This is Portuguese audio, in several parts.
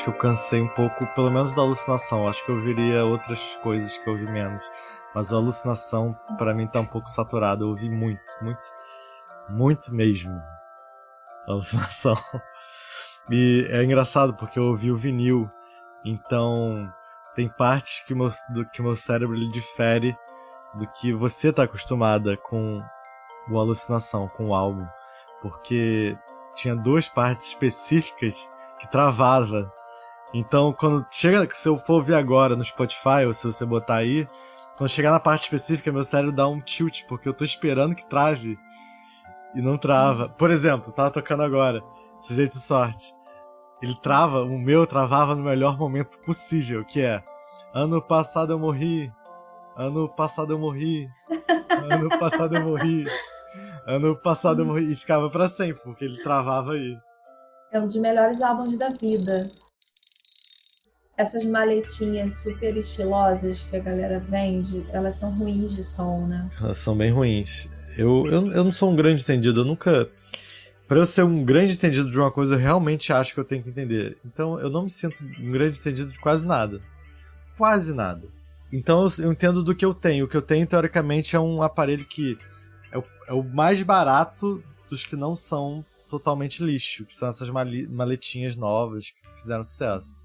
acho que eu cansei um pouco, pelo menos da alucinação. Acho que eu ouviria outras coisas que eu ouvi menos. Mas a alucinação, para mim, tá um pouco saturada. Eu ouvi muito, muito, muito mesmo. A alucinação. E é engraçado porque eu ouvi o vinil. Então, tem partes que meu, do que meu cérebro ele difere do que você tá acostumada com o alucinação, com o álbum. Porque tinha duas partes específicas que travava. Então, quando chega, se eu for ouvir agora no Spotify, ou se você botar aí, quando chegar na parte específica, meu cérebro dá um tilt, porque eu tô esperando que trave. E não trava. Por exemplo, tava tocando agora, Sujeito de Sorte. Ele trava, o meu travava no melhor momento possível, que é Ano passado eu morri. Ano passado eu morri. Ano passado eu morri. Ano passado eu morri. E ficava para sempre, porque ele travava aí. É um dos melhores álbuns da vida. Essas maletinhas super estilosas que a galera vende, elas são ruins de som, né? Elas são bem ruins. Eu, eu, eu não sou um grande entendido, eu nunca. Para eu ser um grande entendido de uma coisa, eu realmente acho que eu tenho que entender. Então eu não me sinto um grande entendido de quase nada. Quase nada. Então eu, eu entendo do que eu tenho. O que eu tenho, teoricamente, é um aparelho que é o, é o mais barato dos que não são totalmente lixo, que são essas maletinhas novas que fizeram sucesso.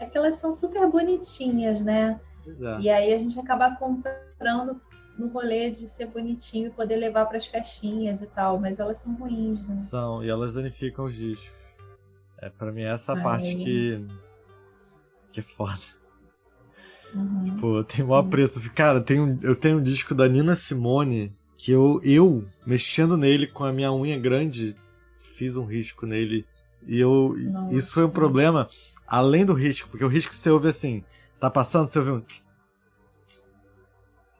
É que elas são super bonitinhas, né? É. E aí a gente acaba comprando no rolê de ser bonitinho e poder levar para as festinhas e tal, mas elas são ruins, né? São, e elas danificam os discos. É, para mim é essa Ai. parte que que é foda. Uhum. Tipo, eu tenho o maior preço. Cara, eu tenho, eu tenho um disco da Nina Simone que eu, eu, mexendo nele com a minha unha grande, fiz um risco nele. E eu. Nossa. Isso foi um problema, além do risco, porque o risco você ouve assim, tá passando, você ouve um.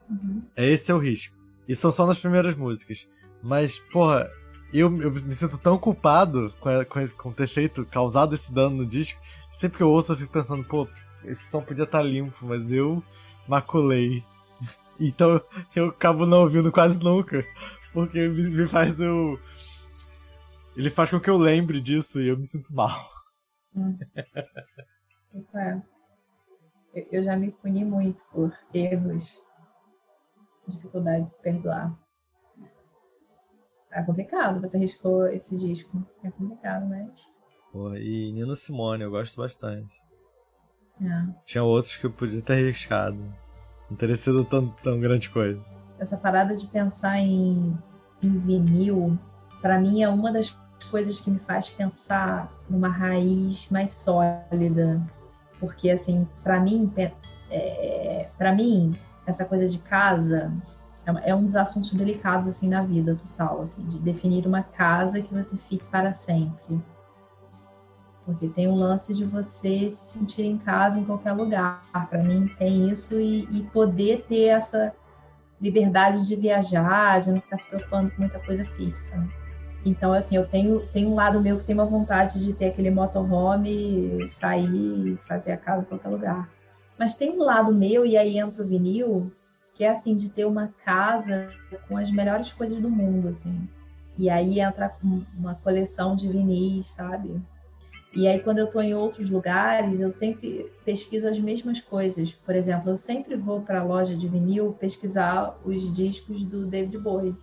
Uhum. É esse é o risco. E são só nas primeiras músicas. Mas, porra, eu, eu me sinto tão culpado com, com, com ter feito, causado esse dano no disco. Sempre que eu ouço, eu fico pensando, pô, esse som podia estar tá limpo, mas eu maculei. Então eu acabo não ouvindo quase nunca. Porque me faz eu. Ele faz com que eu lembre disso e eu me sinto mal. Hum. É. Eu já me puni muito por erros, dificuldade de se perdoar. É complicado, você arriscou esse disco. É complicado, mas. Pô, e Nina Simone, eu gosto bastante. É. Tinha outros que eu podia ter arriscado. Não teria sido tão, tão grande coisa. Essa parada de pensar em, em vinil, para mim é uma das coisas que me faz pensar numa raiz mais sólida. Porque, assim, para mim, é, para mim, essa coisa de casa é, é um dos assuntos delicados, assim, na vida total, assim, de definir uma casa que você fique para sempre porque tem o lance de você se sentir em casa em qualquer lugar. Para mim tem isso e, e, poder ter essa liberdade de viajar, de não ficar se preocupando com muita coisa fixa. Então, assim, eu tenho, tenho um lado meu que tem uma vontade de ter aquele motorhome, sair, fazer a casa em qualquer lugar. Mas tem um lado meu, e aí entra o vinil, que é assim, de ter uma casa com as melhores coisas do mundo, assim. E aí entra uma coleção de vinis, sabe? E aí, quando eu estou em outros lugares, eu sempre pesquiso as mesmas coisas. Por exemplo, eu sempre vou para a loja de vinil pesquisar os discos do David Bowie.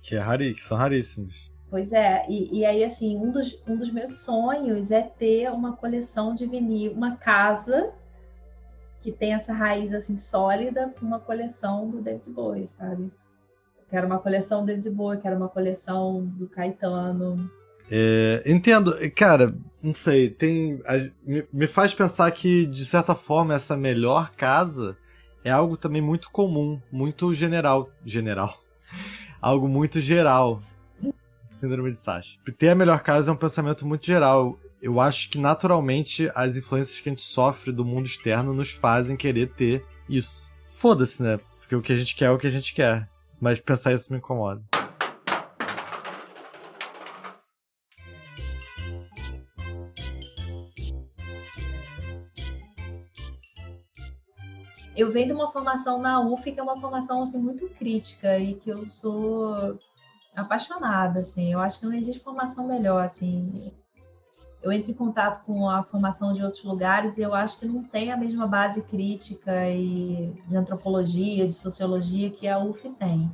Que, é rari, que são raríssimos. Pois é, e, e, aí, assim, um dos, um dos meus sonhos é ter uma coleção de vinil, uma casa que tem essa raiz, assim, sólida, com uma coleção do David Bowie, sabe? quero uma coleção do David Bowie, quero uma coleção do Caetano, é, entendo, cara, não sei, tem. A, me, me, faz pensar que, de certa forma, essa melhor casa é algo também muito comum, muito general. General. algo muito geral. Síndrome de Sasha. Ter a melhor casa é um pensamento muito geral. Eu acho que naturalmente as influências que a gente sofre do mundo externo nos fazem querer ter isso. Foda-se, né? Porque o que a gente quer é o que a gente quer. Mas pensar isso me incomoda. eu venho de uma formação na UF que é uma formação assim muito crítica e que eu sou apaixonada assim eu acho que não existe formação melhor assim eu entro em contato com a formação de outros lugares e eu acho que não tem a mesma base crítica e de antropologia, de sociologia que a UF tem.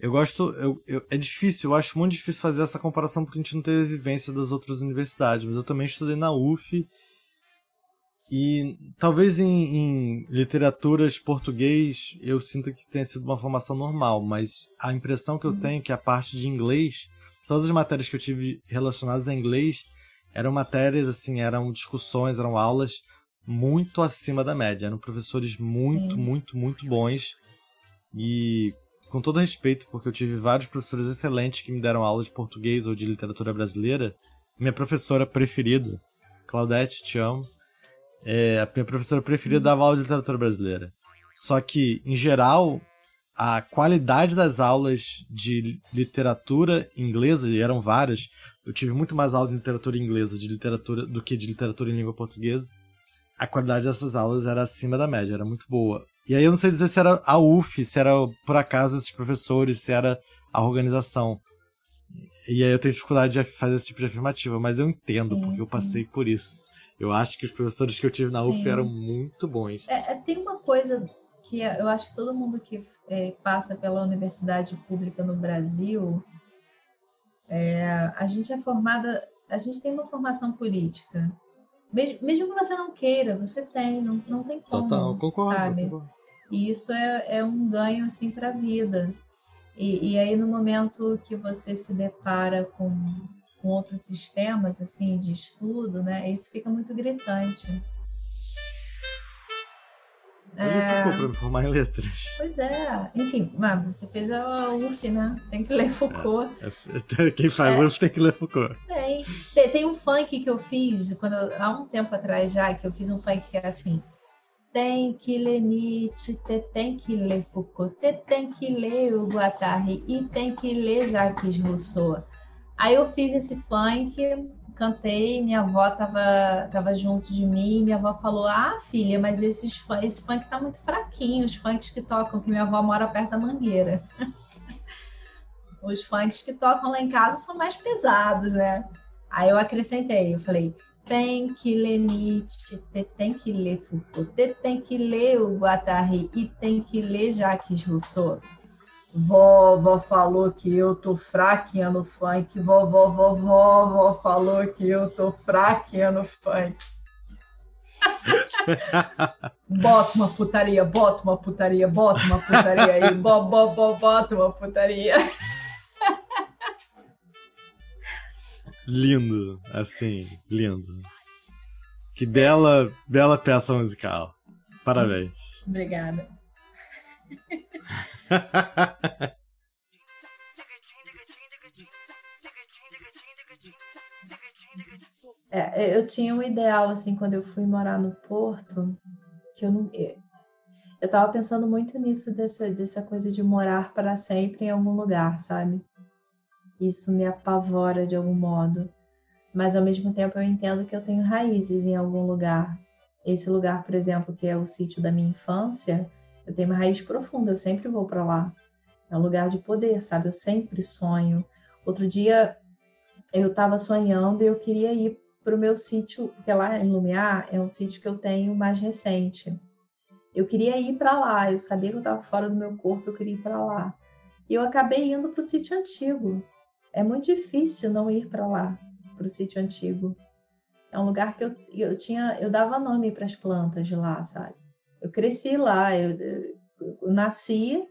Eu gosto. Eu, eu, é difícil, eu acho muito difícil fazer essa comparação porque a gente não teve vivência das outras universidades, mas eu também estudei na UF. E talvez em, em literaturas português eu sinta que tenha sido uma formação normal, mas a impressão que eu uhum. tenho é que a parte de inglês, todas as matérias que eu tive relacionadas a inglês, eram matérias, assim, eram discussões, eram aulas muito acima da média. Eram professores muito, Sim. muito, muito bons. E com todo respeito, porque eu tive vários professores excelentes que me deram aula de português ou de literatura brasileira. Minha professora preferida, Claudete, te amo. É, a minha professora preferida dava aula de literatura brasileira. Só que, em geral, a qualidade das aulas de literatura inglesa, e eram várias, eu tive muito mais aula de literatura inglesa de literatura do que de literatura em língua portuguesa. A qualidade dessas aulas era acima da média, era muito boa. E aí eu não sei dizer se era a UF, se era por acaso esses professores, se era a organização. E aí eu tenho dificuldade de fazer esse tipo de afirmativa, mas eu entendo, porque sim. eu passei por isso. Eu acho que os professores que eu tive na UF sim. eram muito bons. É, é, tem uma coisa que eu acho que todo mundo que é, passa pela universidade pública no Brasil é, a gente é formada, a gente tem uma formação política. Mesmo, mesmo que você não queira, você tem, não, não tem como. Total, concordo. Sabe? Concordo. E isso é, é um ganho assim para a vida. E, e, aí no momento que você se depara com, com outros sistemas assim de estudo, né, isso fica muito gritante. é... ficou para me formar em letras. Pois é, enfim, mas você fez a UF, né? Tem que ler Foucault. É, é, quem faz é. UF tem que ler Foucault. Tem. tem. Tem um funk que eu fiz quando há um tempo atrás já, que eu fiz um funk que é assim. Tem que ler Nietzsche, tem que ler Foucault, tem que ler o Guattari e tem que ler Jacques Rousseau. Aí eu fiz esse funk cantei, minha avó tava, tava junto de mim, minha avó falou: Ah, filha, mas esses, esse funk tá muito fraquinho, os funks que tocam, que minha avó mora perto da mangueira. os funks que tocam lá em casa são mais pesados, né? Aí eu acrescentei, eu falei, tem que ler Nietzsche, tem que ler Foucault, tem que ler o Guattari e tem que ler Jacques Rousseau. Vovó falou que eu tô fraquinha no funk. Vovó, vovó, vovó falou que eu tô fraquinha no funk. bota uma putaria, bota uma putaria, bota uma putaria aí, bo, bo, bo, bota uma putaria. lindo, assim, lindo. Que bela, bela peça musical. Parabéns. Obrigada. É, eu tinha um ideal assim quando eu fui morar no Porto, que eu não eu estava pensando muito nisso dessa dessa coisa de morar para sempre em algum lugar, sabe? Isso me apavora de algum modo. Mas ao mesmo tempo eu entendo que eu tenho raízes em algum lugar. Esse lugar, por exemplo, que é o sítio da minha infância, eu tenho uma raiz profunda, eu sempre vou para lá. É um lugar de poder, sabe? Eu sempre sonho. Outro dia eu estava sonhando e eu queria ir para o meu sítio, que é lá em Lumiar, é um sítio que eu tenho mais recente. Eu queria ir para lá, eu sabia que eu estava fora do meu corpo, eu queria ir para lá. E eu acabei indo para o sítio antigo. É muito difícil não ir para lá, para o sítio antigo. É um lugar que eu, eu tinha, eu dava nome para as plantas de lá, sabe? Eu cresci lá, eu, eu nasci.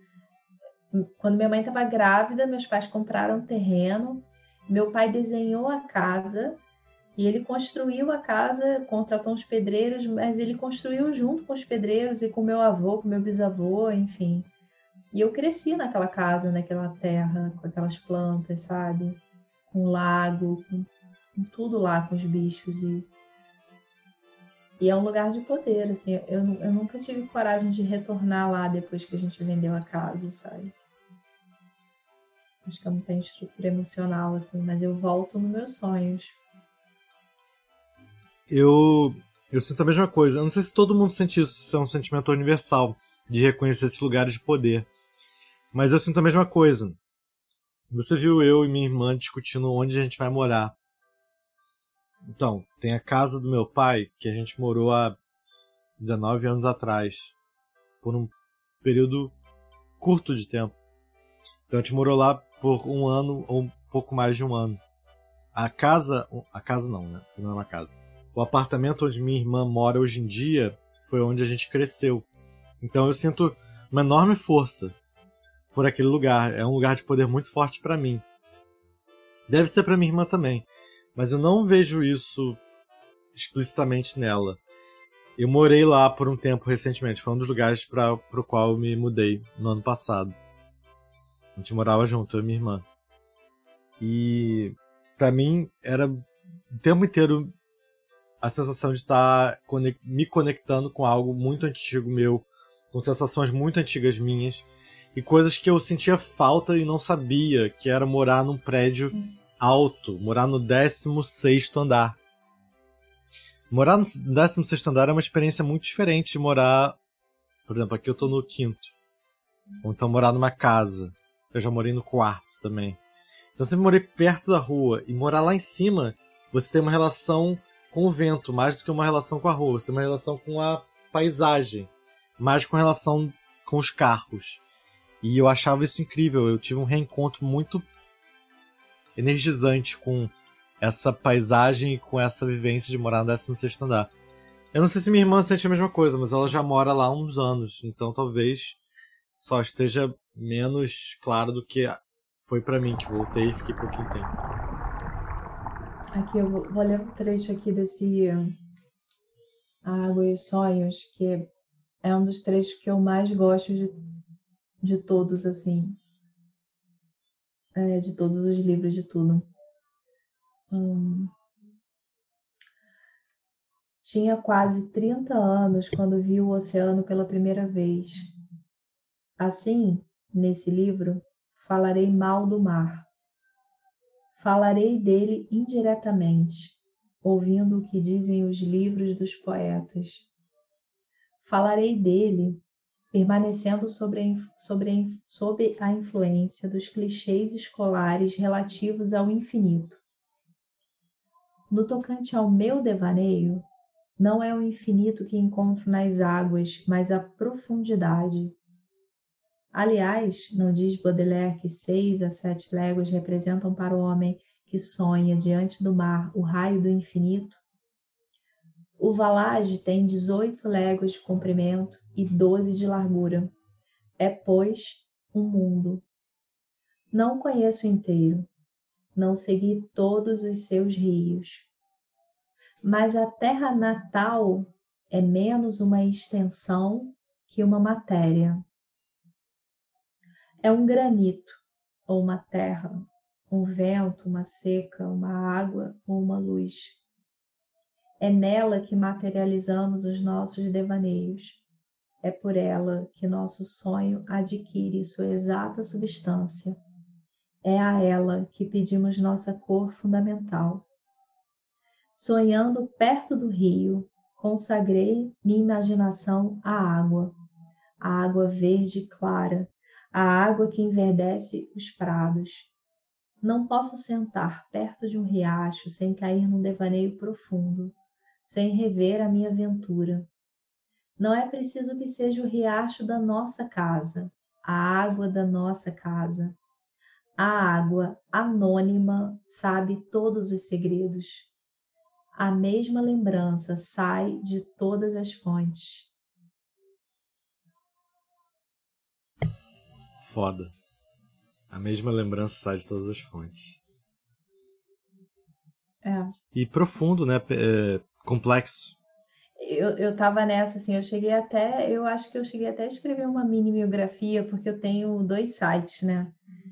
Quando minha mãe estava grávida, meus pais compraram terreno. Meu pai desenhou a casa e ele construiu a casa, contratou uns pedreiros, mas ele construiu junto com os pedreiros e com meu avô, com meu bisavô, enfim. E eu cresci naquela casa, naquela terra, com aquelas plantas, sabe? Com um lago, com, com tudo lá, com os bichos. E e é um lugar de poder, assim. Eu, eu nunca tive coragem de retornar lá depois que a gente vendeu a casa, sabe? Acho que eu não tenho estrutura emocional, assim, mas eu volto nos meus sonhos. Eu, eu sinto a mesma coisa. Eu não sei se todo mundo sente isso, se é um sentimento universal de reconhecer esses lugares de poder. Mas eu sinto a mesma coisa. Você viu eu e minha irmã discutindo onde a gente vai morar. Então, tem a casa do meu pai, que a gente morou há 19 anos atrás, por um período curto de tempo. Então a gente morou lá por um ano ou um pouco mais de um ano. A casa. A casa não, né? Não é uma casa. O apartamento onde minha irmã mora hoje em dia foi onde a gente cresceu. Então eu sinto uma enorme força por aquele lugar. É um lugar de poder muito forte para mim. Deve ser para minha irmã também. Mas eu não vejo isso explicitamente nela. Eu morei lá por um tempo recentemente. Foi um dos lugares para o qual eu me mudei no ano passado. A gente morava junto, eu e minha irmã. E para mim era o tempo inteiro a sensação de estar me conectando com algo muito antigo meu, com sensações muito antigas minhas e coisas que eu sentia falta e não sabia, que era morar num prédio alto, morar no 16 andar. Morar no 16 andar é uma experiência muito diferente de morar, por exemplo, aqui eu tô no quinto. Ou então morar numa casa. Eu já morei no quarto também. Então eu sempre morei perto da rua. E morar lá em cima, você tem uma relação com o vento, mais do que uma relação com a rua. Você tem uma relação com a paisagem, mais com relação com os carros. E eu achava isso incrível. Eu tive um reencontro muito energizante com essa paisagem e com essa vivência de morar no 16 andar. Eu não sei se minha irmã sente a mesma coisa, mas ela já mora lá há uns anos, então talvez só esteja menos claro do que foi para mim, que voltei e fiquei pouquinho tempo. Aqui eu vou ler um trecho aqui desse A Água e os Sonhos, que é um dos trechos que eu mais gosto de, de todos, assim é, de todos os livros, de tudo. Hum. Tinha quase 30 anos quando vi o oceano pela primeira vez. Assim, nesse livro, falarei mal do mar. Falarei dele indiretamente, ouvindo o que dizem os livros dos poetas. Falarei dele permanecendo sobre a, sobre, sob a influência dos clichês escolares relativos ao infinito. No tocante ao meu devaneio, não é o infinito que encontro nas águas, mas a profundidade. Aliás, não diz Baudelaire que seis a sete léguas representam para o homem que sonha diante do mar o raio do infinito? O valage tem 18 léguas de comprimento e 12 de largura. É, pois, um mundo. Não conheço inteiro, não segui todos os seus rios. Mas a terra natal é menos uma extensão que uma matéria. É um granito ou uma terra, um vento, uma seca, uma água ou uma luz é nela que materializamos os nossos devaneios. É por ela que nosso sonho adquire sua exata substância. É a ela que pedimos nossa cor fundamental. Sonhando perto do rio, consagrei minha imaginação à água, a água verde clara, a água que enverdece os prados. Não posso sentar perto de um riacho sem cair num devaneio profundo sem rever a minha aventura. Não é preciso que seja o riacho da nossa casa, a água da nossa casa. A água anônima sabe todos os segredos. A mesma lembrança sai de todas as fontes. Foda. A mesma lembrança sai de todas as fontes. É. E profundo, né? É, complexo. Eu, eu tava nessa, assim, eu cheguei até, eu acho que eu cheguei até a escrever uma mini biografia, porque eu tenho dois sites, né?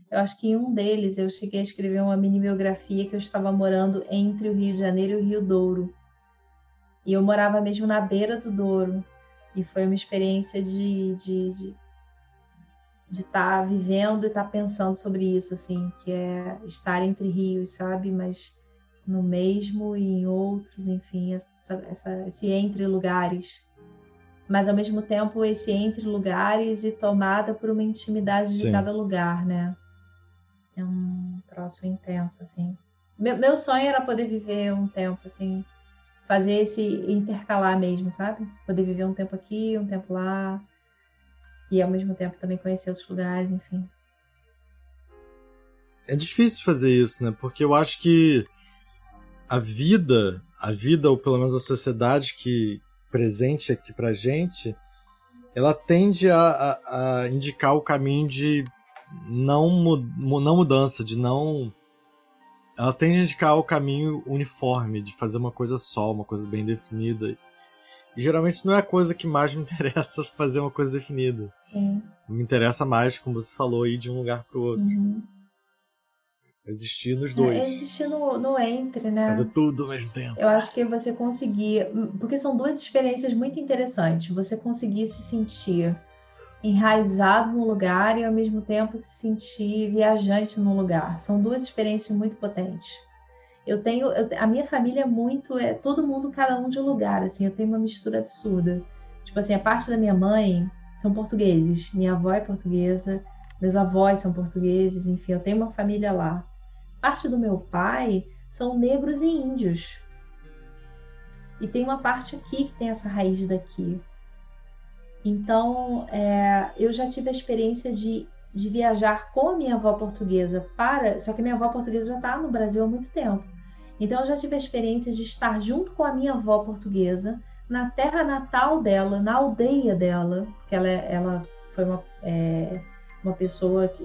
Eu acho que em um deles eu cheguei a escrever uma mini biografia que eu estava morando entre o Rio de Janeiro e o Rio Douro. E eu morava mesmo na beira do Douro. E foi uma experiência de estar de, de, de tá vivendo e estar tá pensando sobre isso, assim, que é estar entre rios, sabe? Mas no mesmo e em outros, enfim, essa, essa, esse entre lugares. Mas ao mesmo tempo esse entre lugares e tomada por uma intimidade de Sim. cada lugar, né? É um troço intenso, assim. Meu, meu sonho era poder viver um tempo, assim, fazer esse intercalar mesmo, sabe? Poder viver um tempo aqui, um tempo lá, e ao mesmo tempo também conhecer outros lugares, enfim. É difícil fazer isso, né? Porque eu acho que a vida, a vida, ou pelo menos a sociedade que presente aqui pra gente, ela tende a, a, a indicar o caminho de não, não mudança, de não. Ela tende a indicar o caminho uniforme, de fazer uma coisa só, uma coisa bem definida. E geralmente não é a coisa que mais me interessa fazer uma coisa definida. Sim. Me interessa mais, como você falou, ir de um lugar para o outro. Uhum. Existir nos dois. É, existir no, no entre, né? Fazer tudo ao mesmo tempo. Eu acho que você conseguir. Porque são duas experiências muito interessantes. Você conseguir se sentir enraizado no lugar e ao mesmo tempo se sentir viajante no lugar. São duas experiências muito potentes. Eu tenho. Eu, a minha família é muito. É todo mundo, cada um de um lugar. Assim, eu tenho uma mistura absurda. Tipo assim, a parte da minha mãe são portugueses. Minha avó é portuguesa. Meus avós são portugueses. Enfim, eu tenho uma família lá parte do meu pai são negros e índios. E tem uma parte aqui que tem essa raiz daqui. Então, é, eu já tive a experiência de, de viajar com a minha avó portuguesa para. Só que minha avó portuguesa já está no Brasil há muito tempo. Então, eu já tive a experiência de estar junto com a minha avó portuguesa na terra natal dela, na aldeia dela, porque ela, ela foi uma, é, uma pessoa que.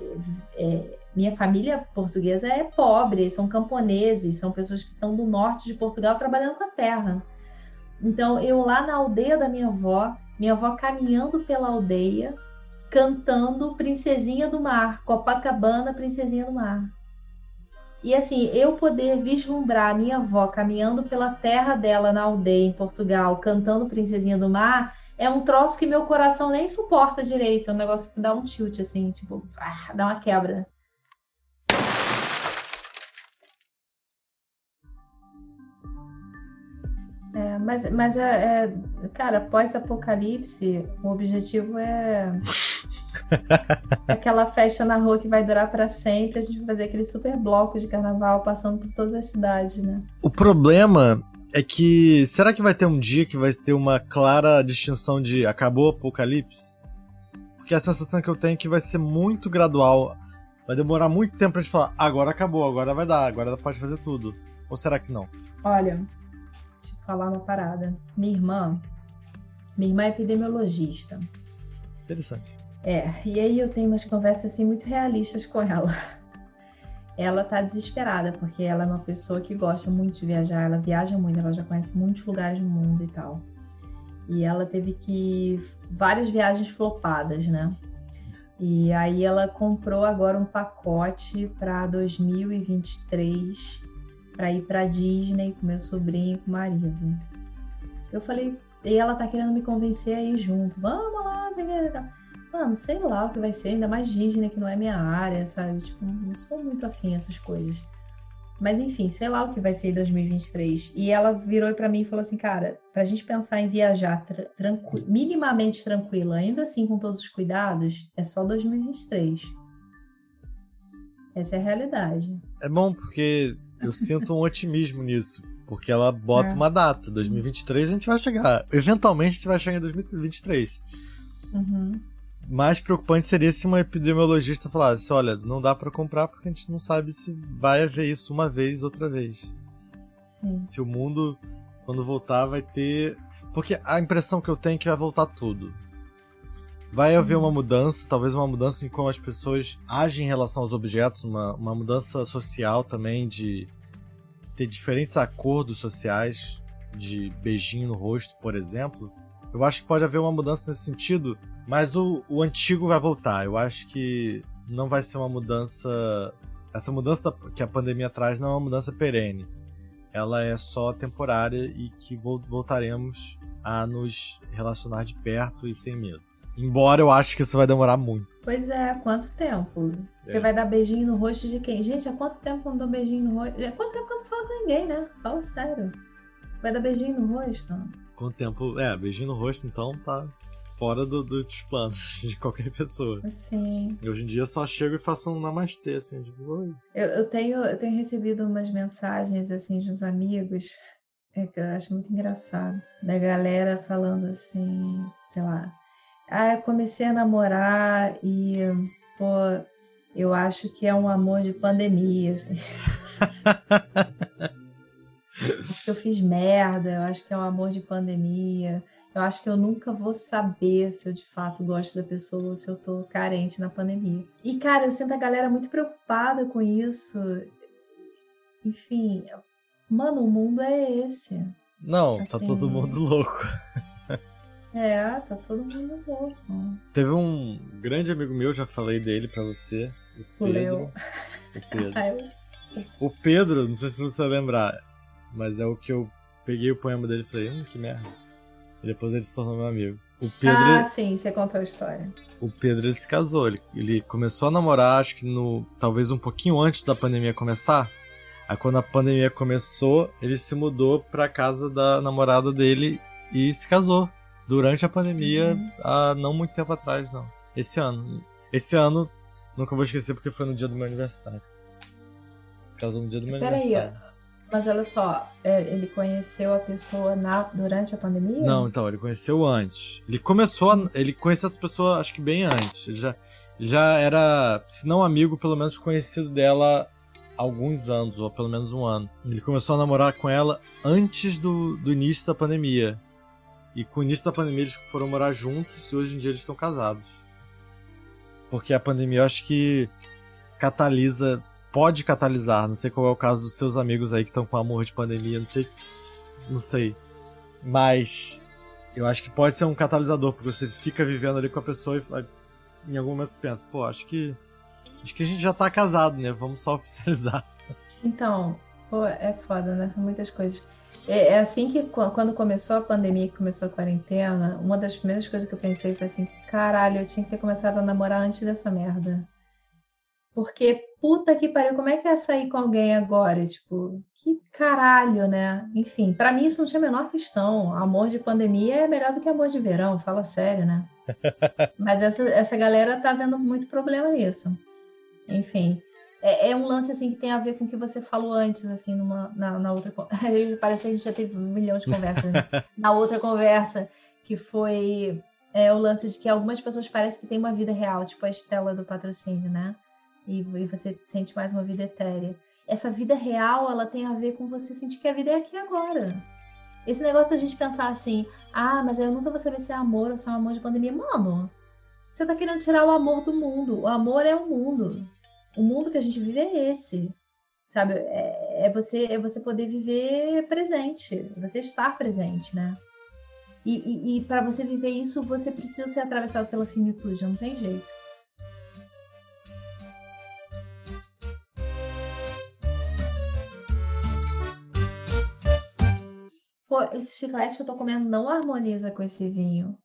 É, minha família portuguesa é pobre, são camponeses, são pessoas que estão do norte de Portugal trabalhando com a terra. Então, eu lá na aldeia da minha avó, minha avó caminhando pela aldeia, cantando Princesinha do Mar, Copacabana, Princesinha do Mar. E assim, eu poder vislumbrar a minha avó caminhando pela terra dela na aldeia em Portugal, cantando Princesinha do Mar, é um troço que meu coração nem suporta direito. É um negócio que dá um tilt, assim, tipo, ah, dá uma quebra. É, mas, mas é, é cara, pós-apocalipse, o objetivo é aquela festa na rua que vai durar para sempre. A gente vai fazer aquele super bloco de carnaval passando por todas as cidades, né? O problema é que será que vai ter um dia que vai ter uma clara distinção de acabou o apocalipse? Porque a sensação que eu tenho é que vai ser muito gradual. Vai demorar muito tempo pra gente falar, agora acabou, agora vai dar, agora pode fazer tudo. Ou será que não? Olha, falar uma parada. Minha irmã, minha irmã é epidemiologista. Interessante. É, e aí eu tenho umas conversas assim muito realistas com ela. Ela tá desesperada, porque ela é uma pessoa que gosta muito de viajar, ela viaja muito, ela já conhece muitos lugares do mundo e tal. E ela teve que várias viagens flopadas, né? E aí ela comprou agora um pacote para 2023 para ir para Disney com meu sobrinho e com o marido. Eu falei, e ela tá querendo me convencer a ir junto. Vamos lá, lá. Mano, sei lá o que vai ser, ainda mais Disney, que não é minha área, sabe? Tipo, não sou muito afim essas coisas. Mas enfim, sei lá o que vai ser em 2023. E ela virou para mim e falou assim, cara, pra gente pensar em viajar tra tranqu minimamente tranquila, ainda assim com todos os cuidados, é só 2023. Essa é a realidade. É bom porque eu sinto um otimismo nisso. Porque ela bota é. uma data. 2023 a gente vai chegar. Eventualmente a gente vai chegar em 2023. Uhum. Mais preocupante seria se uma epidemiologista falasse: olha, não dá para comprar porque a gente não sabe se vai haver isso uma vez, outra vez. Sim. Se o mundo, quando voltar, vai ter. Porque a impressão que eu tenho é que vai voltar tudo. Vai haver uma mudança, talvez uma mudança em como as pessoas agem em relação aos objetos, uma, uma mudança social também, de ter diferentes acordos sociais, de beijinho no rosto, por exemplo. Eu acho que pode haver uma mudança nesse sentido, mas o, o antigo vai voltar. Eu acho que não vai ser uma mudança. Essa mudança que a pandemia traz não é uma mudança perene. Ela é só temporária e que voltaremos a nos relacionar de perto e sem medo. Embora eu acho que isso vai demorar muito. Pois é, quanto tempo? Você é. vai dar beijinho no rosto de quem? Gente, há quanto tempo que eu não dou beijinho no rosto? Há quanto tempo que eu não falo com ninguém, né? Fala sério. Vai dar beijinho no rosto? Quanto tempo? É, beijinho no rosto, então tá fora do, dos planos de qualquer pessoa. Sim. Hoje em dia eu só chego e faço um namastê, assim, tipo, oi. Eu, eu, tenho, eu tenho recebido umas mensagens, assim, de uns amigos, é, que eu acho muito engraçado, da galera falando assim, sei lá, ah, eu comecei a namorar e, pô, eu acho que é um amor de pandemia, assim. acho que eu fiz merda, eu acho que é um amor de pandemia. Eu acho que eu nunca vou saber se eu de fato gosto da pessoa ou se eu tô carente na pandemia. E, cara, eu sinto a galera muito preocupada com isso. Enfim, mano, o mundo é esse. Não, tá assim, tá todo mundo louco. É, tá todo mundo louco. Teve um grande amigo meu, já falei dele para você, o Pedro. O Pedro. o Pedro, não sei se você vai lembrar, mas é o que eu peguei o poema dele e falei, hum, que merda. E depois ele se tornou meu amigo. O Pedro, ah, sim, você contou a história. O Pedro ele se casou, ele, ele começou a namorar, acho que no talvez um pouquinho antes da pandemia começar. Aí quando a pandemia começou, ele se mudou pra casa da namorada dele e se casou durante a pandemia, uhum. há não muito tempo atrás, não. Esse ano. Esse ano, nunca vou esquecer porque foi no dia do meu aniversário. Se casou no dia do meu Pera aniversário. Aí, mas olha só, é, ele conheceu a pessoa na, durante a pandemia? Não, então, ele conheceu antes. Ele começou a, Ele conheceu essa pessoa, acho que bem antes. Ele já, já era, se não amigo, pelo menos conhecido dela há alguns anos, ou pelo menos um ano. Ele começou a namorar com ela antes do, do início da pandemia. E com o início da pandemia eles foram morar juntos e hoje em dia eles estão casados. Porque a pandemia eu acho que catalisa, pode catalisar, não sei qual é o caso dos seus amigos aí que estão com amor de pandemia, não sei, não sei. Mas eu acho que pode ser um catalisador, porque você fica vivendo ali com a pessoa e em algum momento você pensa, pô, acho que acho que a gente já tá casado, né? Vamos só oficializar. Então, pô, é foda, né? São muitas coisas. É, é, assim que quando começou a pandemia, que começou a quarentena, uma das primeiras coisas que eu pensei foi assim, caralho, eu tinha que ter começado a namorar antes dessa merda. Porque, puta que pariu, como é que é sair com alguém agora? Tipo, que caralho, né? Enfim, para mim isso não tinha a menor questão. Amor de pandemia é melhor do que amor de verão, fala sério, né? Mas essa, essa galera tá vendo muito problema nisso. Enfim é, é, um lance assim que tem a ver com o que você falou antes, assim, numa, na, na outra. Parece que a gente já teve um milhão de conversas. Né? na outra conversa, que foi é, o lance de que algumas pessoas parecem que têm uma vida real, tipo a Estela do patrocínio, né? E, e você sente mais uma vida etérea. Essa vida real, ela tem a ver com você sentir que a vida é aqui agora. Esse negócio da gente pensar assim, ah, mas eu nunca vou saber se é amor ou se é um amor de pandemia. Mano, você tá querendo tirar o amor do mundo. O amor é o mundo o mundo que a gente vive é esse, sabe? É, é você é você poder viver presente, você estar presente, né? E, e, e para você viver isso, você precisa ser atravessado pela finitude, não tem jeito. Pô, esse chiclete que eu tô comendo não harmoniza com esse vinho.